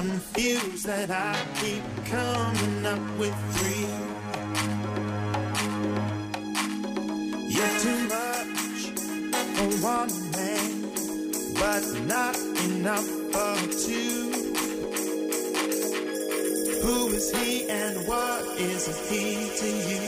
Confused that I keep coming up with three. You're too much for one man, but not enough for two. Who is he and what is he to you?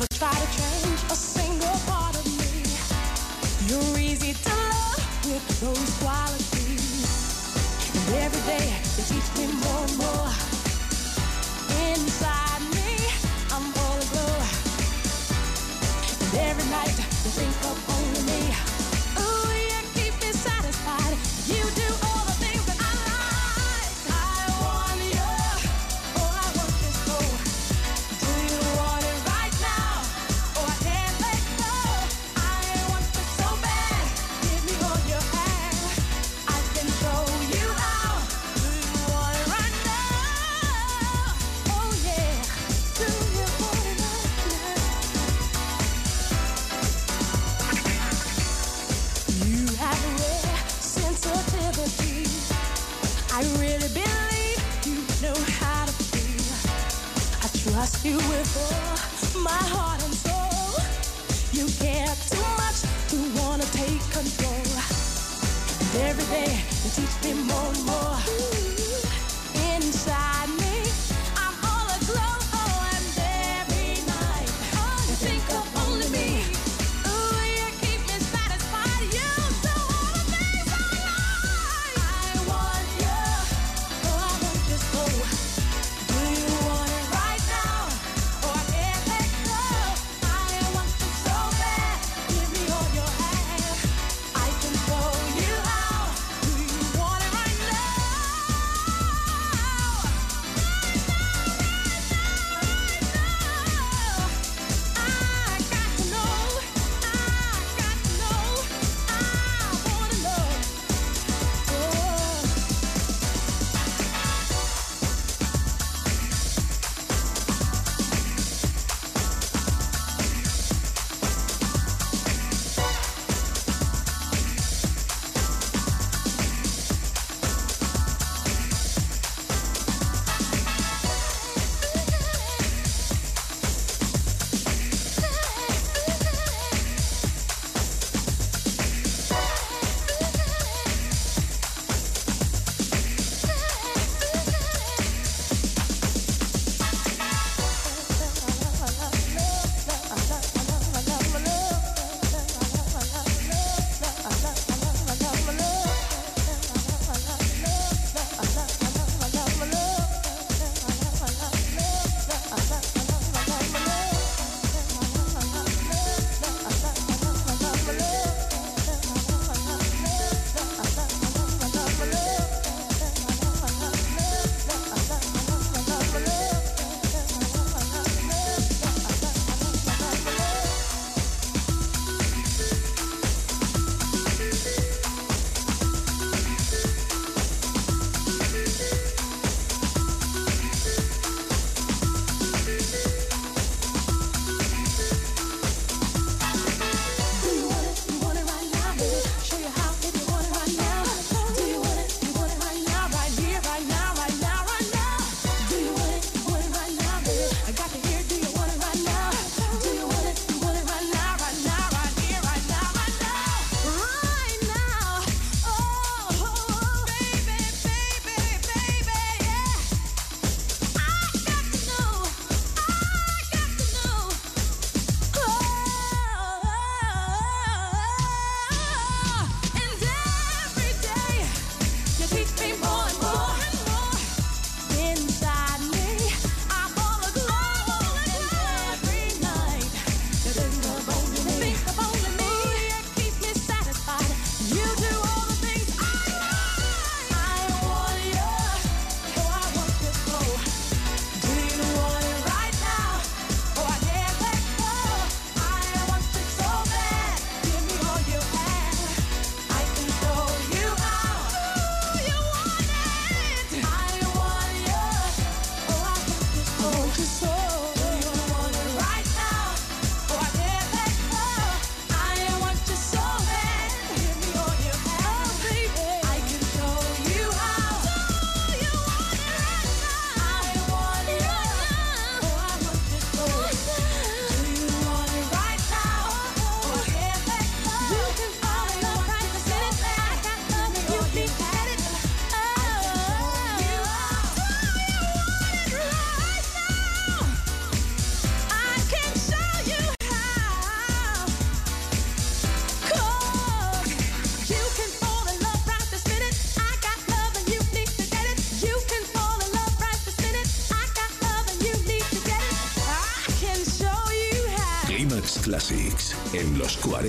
Never try to change a single part of me. You're easy to love with those qualities. And every day you teach me more and more. Inside me, I'm all aglow. And every night you think of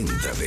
40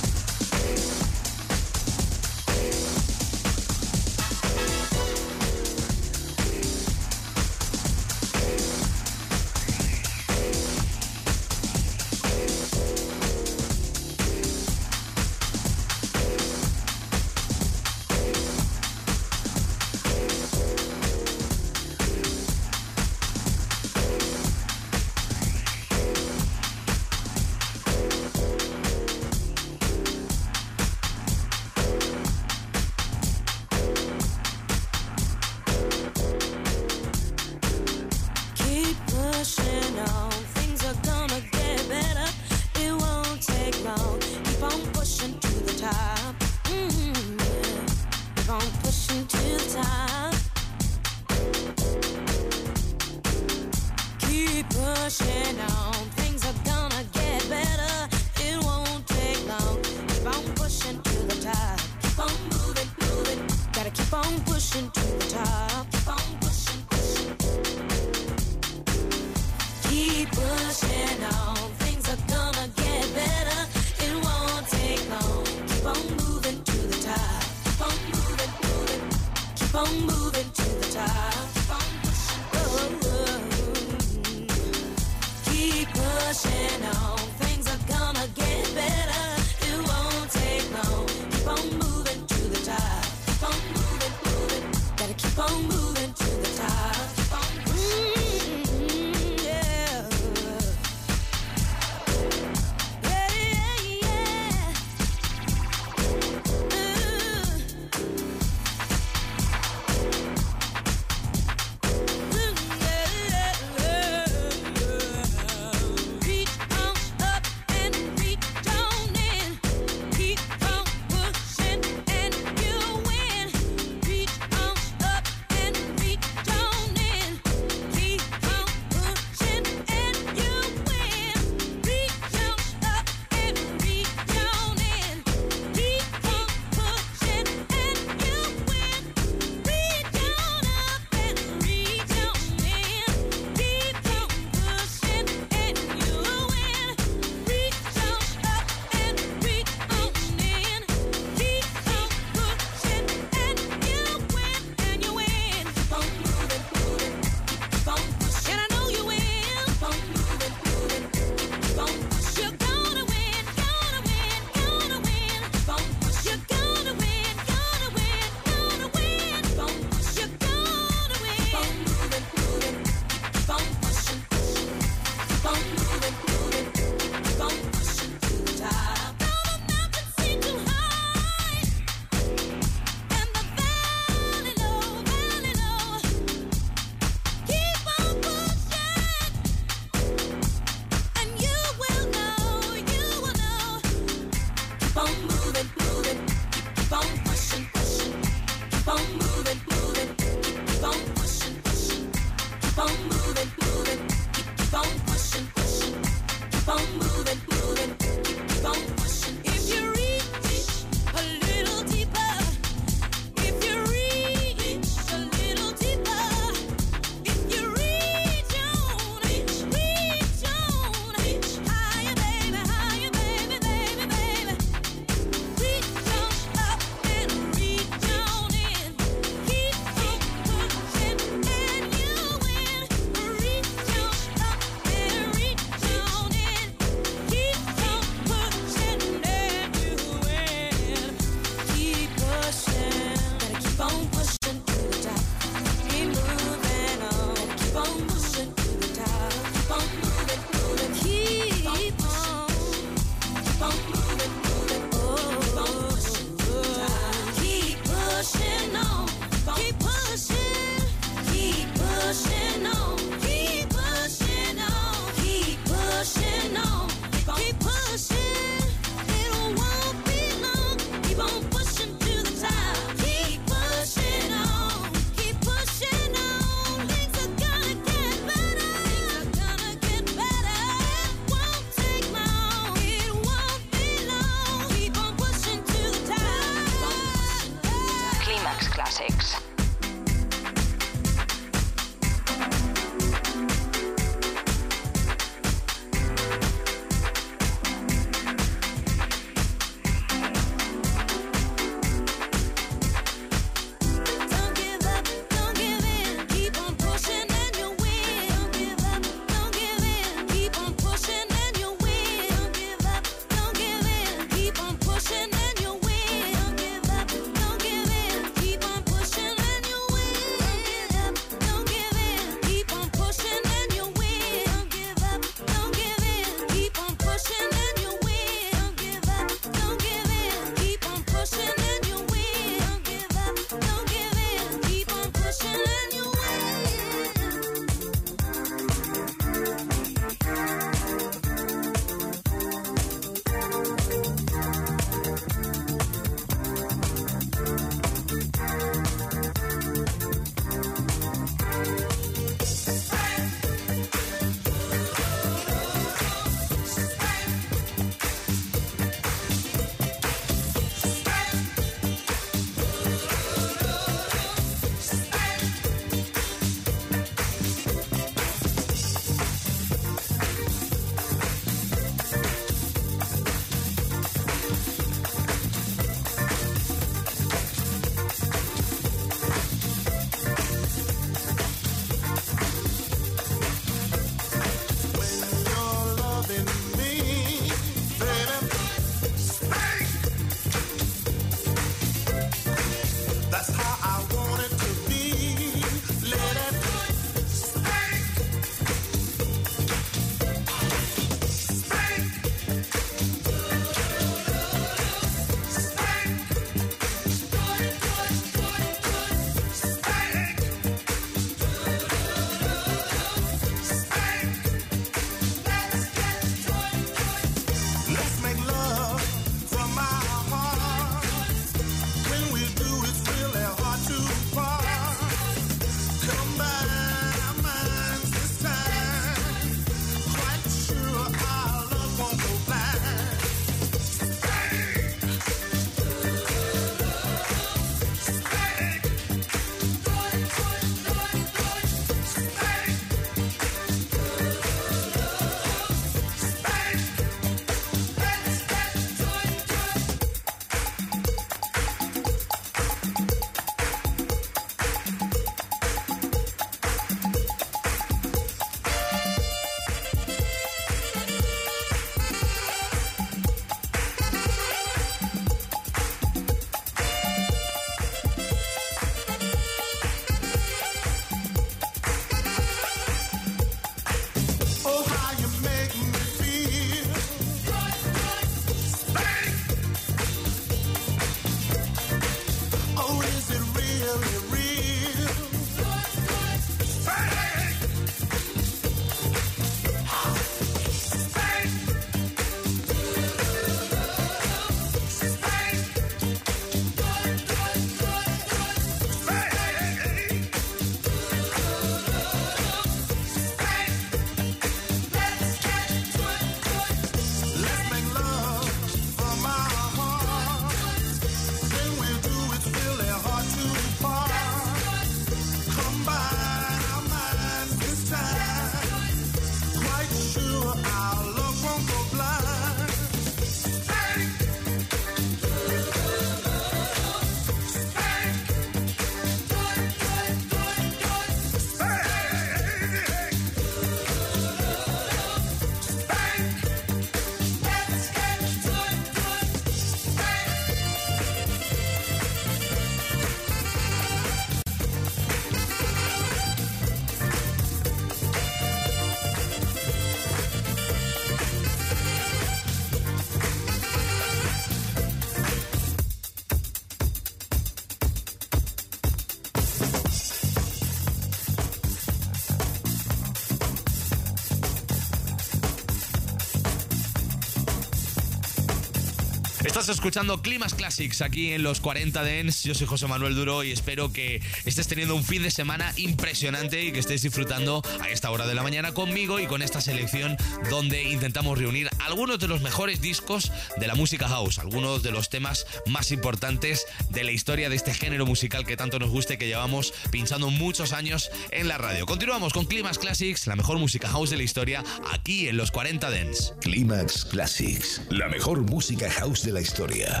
Estás escuchando Climas Classics aquí en los 40 Dents. Yo soy José Manuel Duro y espero que estés teniendo un fin de semana impresionante y que estés disfrutando a esta hora de la mañana conmigo y con esta selección donde intentamos reunir algunos de los mejores discos de la música house, algunos de los temas más importantes de la historia de este género musical que tanto nos gusta y que llevamos pinchando muchos años en la radio. Continuamos con Climas Classics, la mejor música house de la historia, aquí en los 40 Dents. Climax Classics, la mejor música house de la historia.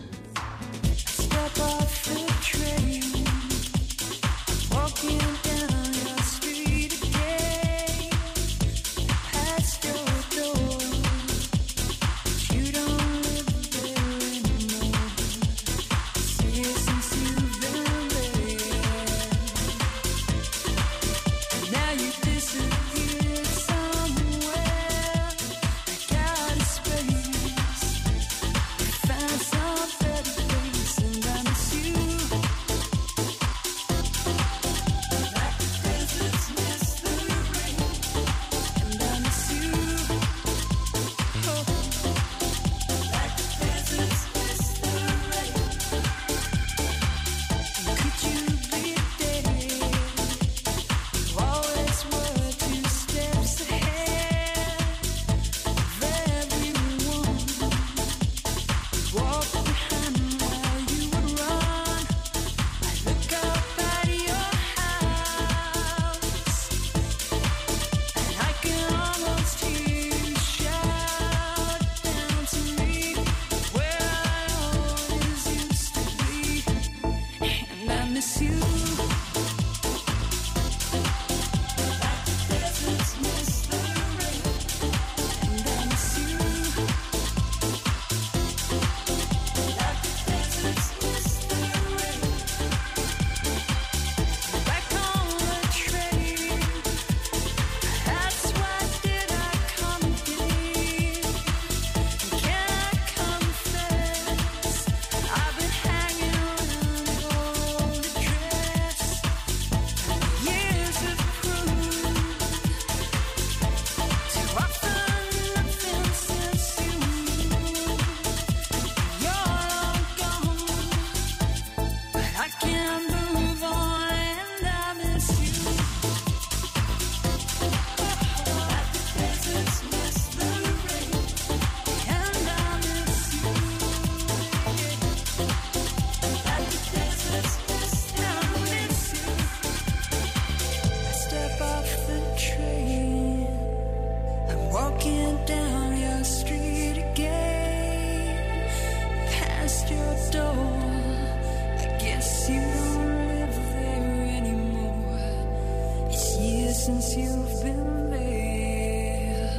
since you've been there.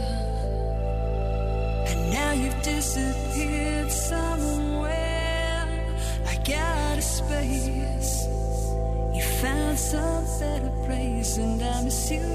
And now you've disappeared somewhere. I got a space. You found some better place, and I miss you.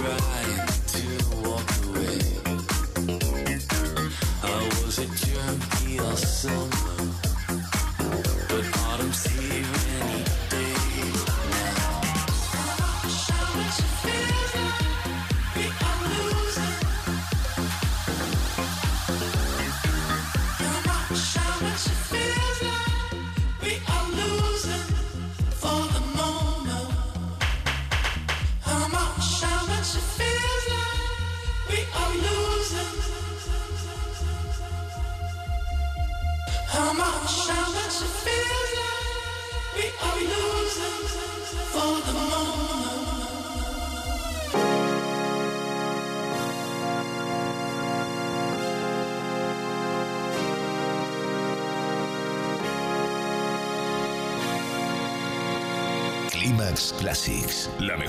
Climax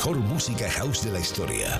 mejor música house de la historia.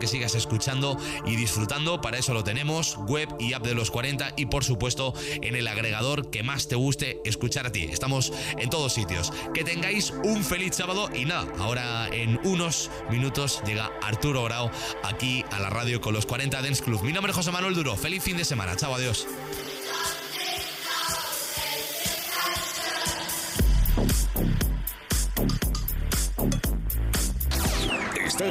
sigas escuchando y disfrutando. Para eso lo tenemos, web y app de los 40 y por supuesto en el agregador que más te guste escuchar a ti. Estamos en todos sitios. Que tengáis un feliz sábado y nada, ahora en unos minutos llega Arturo Grau aquí a la radio con los 40 Dance Club. Mi nombre es José Manuel Duro. Feliz fin de semana. Chao, adiós.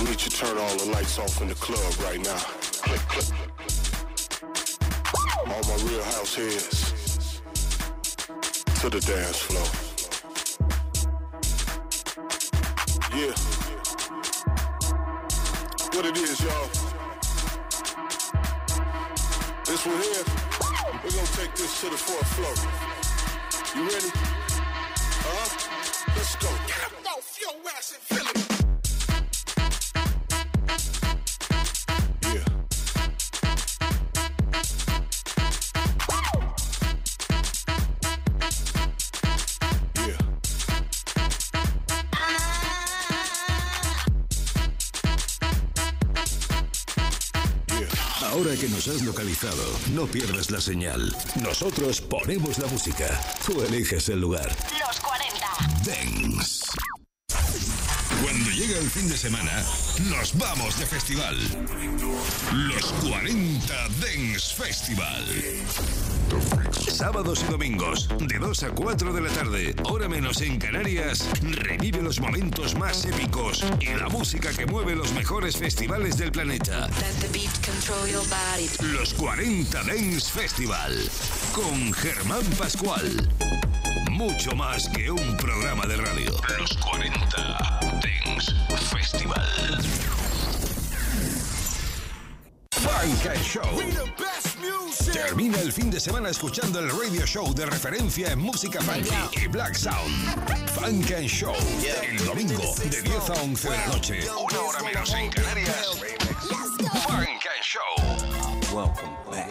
I need you to turn all the lights off in the club right now. Click, click. All my real house heads to the dance floor. Yeah. What it is, y'all. This one here, we're gonna take this to the fourth floor. You ready? Huh? Let's go. Get up off your ass and feel it. Nos has localizado, no pierdas la señal. Nosotros ponemos la música. Tú eliges el lugar. Los 40. Dance. Cuando llega el fin de semana, nos vamos de festival. Los 40 Dance Festival. Sábados y domingos, de 2 a 4 de la tarde, hora menos en Canarias, revive los momentos más épicos y la música que mueve los mejores festivales del planeta. Let the beat control your body. Los 40 Dance Festival con Germán Pascual. Mucho más que un programa de radio. Los 40 Dance Festival. Funk Show. Termina el fin de semana escuchando el radio show de referencia en música funky y black sound. Funk and Show. El domingo de 10 a 11 de la noche. Una hora menos en Canarias. Funk and Show. Welcome back.